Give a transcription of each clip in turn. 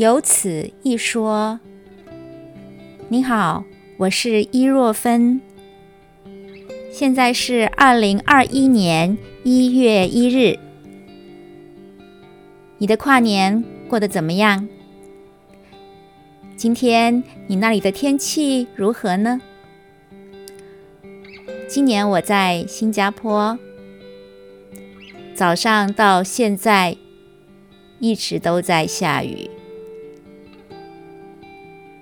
有此一说。你好，我是伊若芬。现在是二零二一年一月一日。你的跨年过得怎么样？今天你那里的天气如何呢？今年我在新加坡，早上到现在一直都在下雨，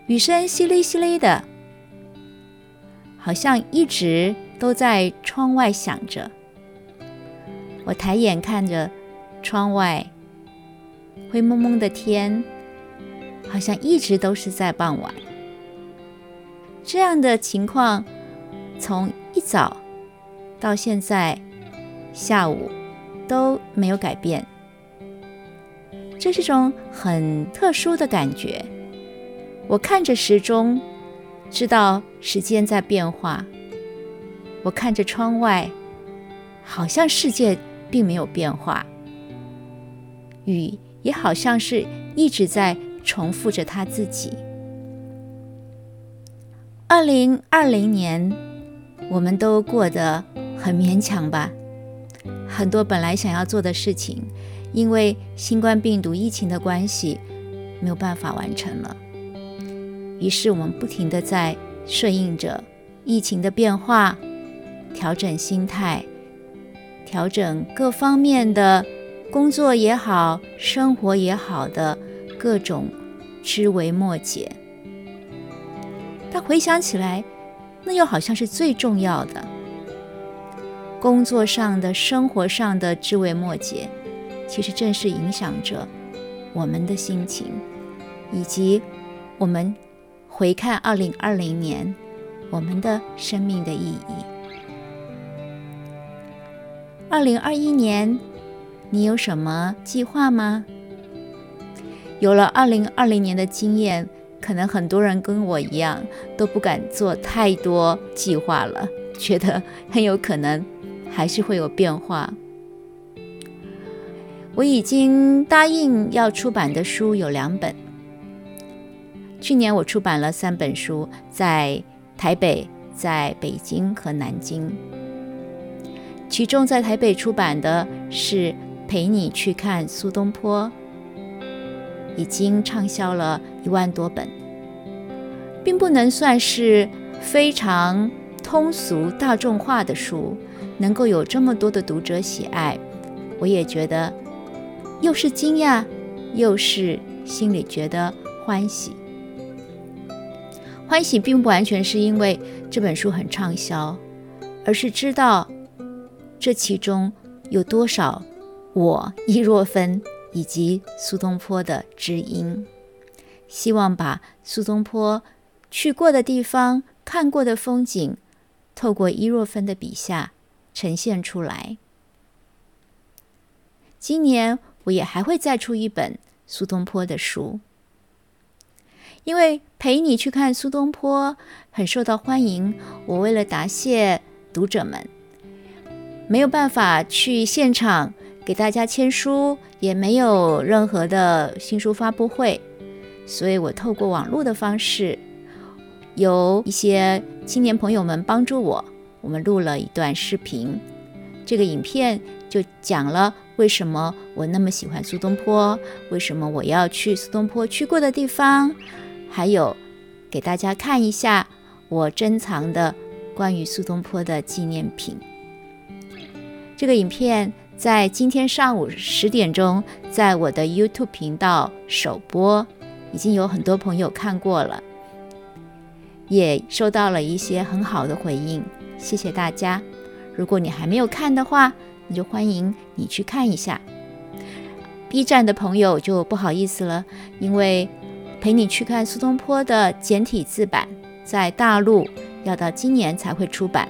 雨声淅沥淅沥的，好像一直都在窗外响着。我抬眼看着窗外，灰蒙蒙的天，好像一直都是在傍晚。这样的情况从。一早到现在下午都没有改变，这是种很特殊的感觉。我看着时钟，知道时间在变化；我看着窗外，好像世界并没有变化。雨也好像是一直在重复着他自己。二零二零年。我们都过得很勉强吧，很多本来想要做的事情，因为新冠病毒疫情的关系，没有办法完成了。于是我们不停的在顺应着疫情的变化，调整心态，调整各方面的工作也好，生活也好的各种枝微末节。但回想起来。那又好像是最重要的，工作上的、生活上的枝微末节，其实正是影响着我们的心情，以及我们回看二零二零年我们的生命的意义。二零二一年，你有什么计划吗？有了二零二零年的经验。可能很多人跟我一样都不敢做太多计划了，觉得很有可能还是会有变化。我已经答应要出版的书有两本。去年我出版了三本书，在台北、在北京和南京。其中在台北出版的是《陪你去看苏东坡》。已经畅销了一万多本，并不能算是非常通俗大众化的书，能够有这么多的读者喜爱，我也觉得又是惊讶，又是心里觉得欢喜。欢喜并不完全是因为这本书很畅销，而是知道这其中有多少我易若芬。以及苏东坡的知音，希望把苏东坡去过的地方、看过的风景，透过伊若芬的笔下呈现出来。今年我也还会再出一本苏东坡的书，因为陪你去看苏东坡很受到欢迎。我为了答谢读者们，没有办法去现场。给大家签书也没有任何的新书发布会，所以我透过网络的方式，有一些青年朋友们帮助我，我们录了一段视频。这个影片就讲了为什么我那么喜欢苏东坡，为什么我要去苏东坡去过的地方，还有给大家看一下我珍藏的关于苏东坡的纪念品。这个影片。在今天上午十点钟，在我的 YouTube 频道首播，已经有很多朋友看过了，也收到了一些很好的回应，谢谢大家。如果你还没有看的话，那就欢迎你去看一下。B 站的朋友就不好意思了，因为陪你去看苏东坡的简体字版，在大陆要到今年才会出版。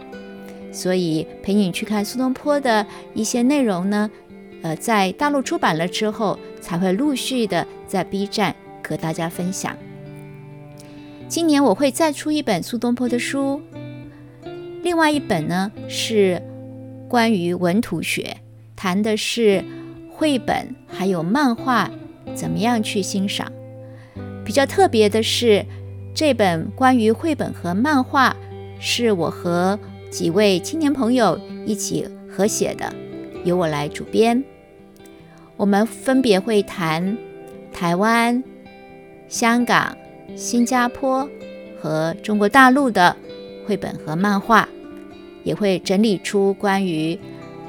所以陪你去看苏东坡的一些内容呢，呃，在大陆出版了之后，才会陆续的在 B 站和大家分享。今年我会再出一本苏东坡的书，另外一本呢是关于文图学，谈的是绘本还有漫画怎么样去欣赏。比较特别的是，这本关于绘本和漫画是我和几位青年朋友一起合写的，由我来主编。我们分别会谈台湾、香港、新加坡和中国大陆的绘本和漫画，也会整理出关于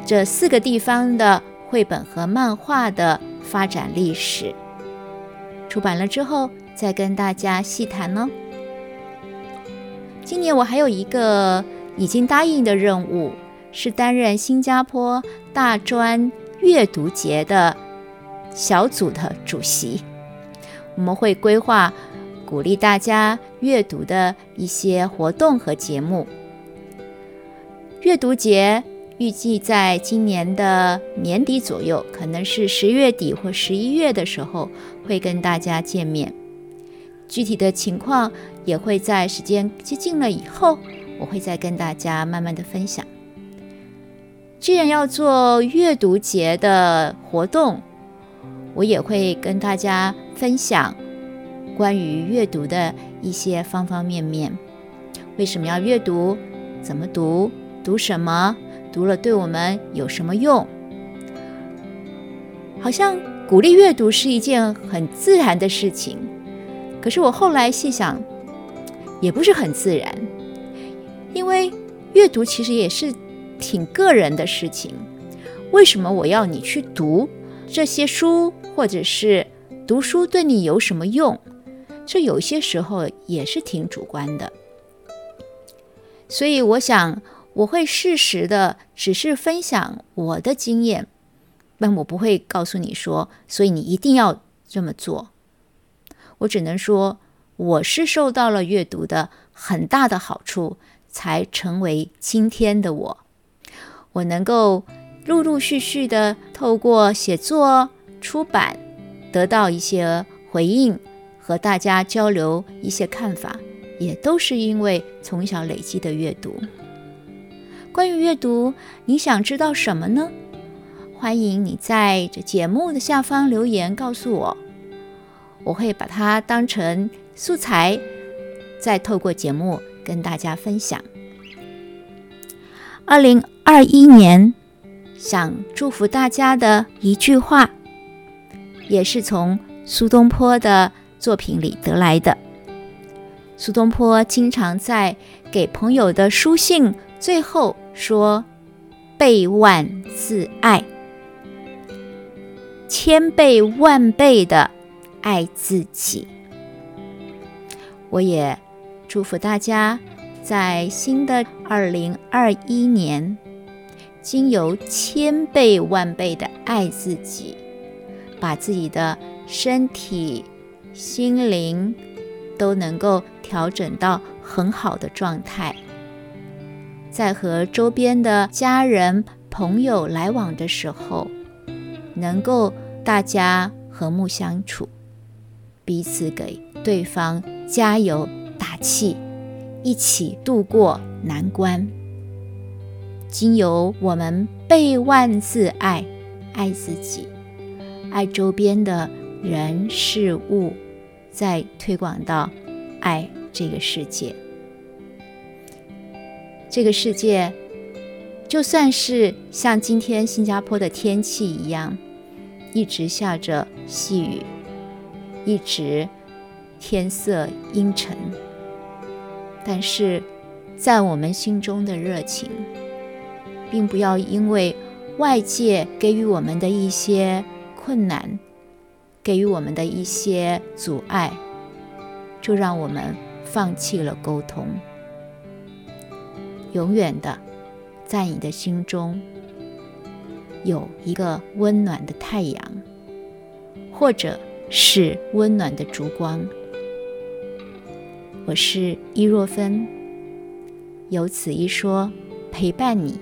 这四个地方的绘本和漫画的发展历史。出版了之后，再跟大家细谈哦。今年我还有一个已经答应的任务，是担任新加坡大专。阅读节的小组的主席，我们会规划鼓励大家阅读的一些活动和节目。阅读节预计在今年的年底左右，可能是十月底或十一月的时候会跟大家见面。具体的情况也会在时间接近了以后，我会再跟大家慢慢的分享。既然要做阅读节的活动，我也会跟大家分享关于阅读的一些方方面面。为什么要阅读？怎么读？读什么？读了对我们有什么用？好像鼓励阅读是一件很自然的事情，可是我后来细想，也不是很自然，因为阅读其实也是。挺个人的事情，为什么我要你去读这些书，或者是读书对你有什么用？这有些时候也是挺主观的。所以我想我会适时的只是分享我的经验，但我不会告诉你说，所以你一定要这么做。我只能说我是受到了阅读的很大的好处，才成为今天的我。我能够陆陆续续的透过写作、出版，得到一些回应，和大家交流一些看法，也都是因为从小累积的阅读。关于阅读，你想知道什么呢？欢迎你在这节目的下方留言告诉我，我会把它当成素材，再透过节目跟大家分享。二零。二一年，想祝福大家的一句话，也是从苏东坡的作品里得来的。苏东坡经常在给朋友的书信最后说：“倍万自爱，千倍万倍的爱自己。”我也祝福大家在新的二零二一年。经由千倍万倍的爱自己，把自己的身体、心灵都能够调整到很好的状态，在和周边的家人、朋友来往的时候，能够大家和睦相处，彼此给对方加油打气，一起度过难关。经由我们倍万次爱，爱自己，爱周边的人事物，再推广到爱这个世界。这个世界，就算是像今天新加坡的天气一样，一直下着细雨，一直天色阴沉，但是在我们心中的热情。并不要因为外界给予我们的一些困难，给予我们的一些阻碍，就让我们放弃了沟通。永远的，在你的心中有一个温暖的太阳，或者是温暖的烛光。我是伊若芬，有此一说，陪伴你。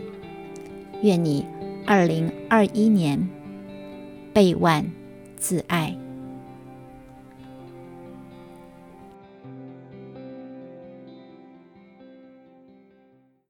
愿你二零二一年倍万自爱。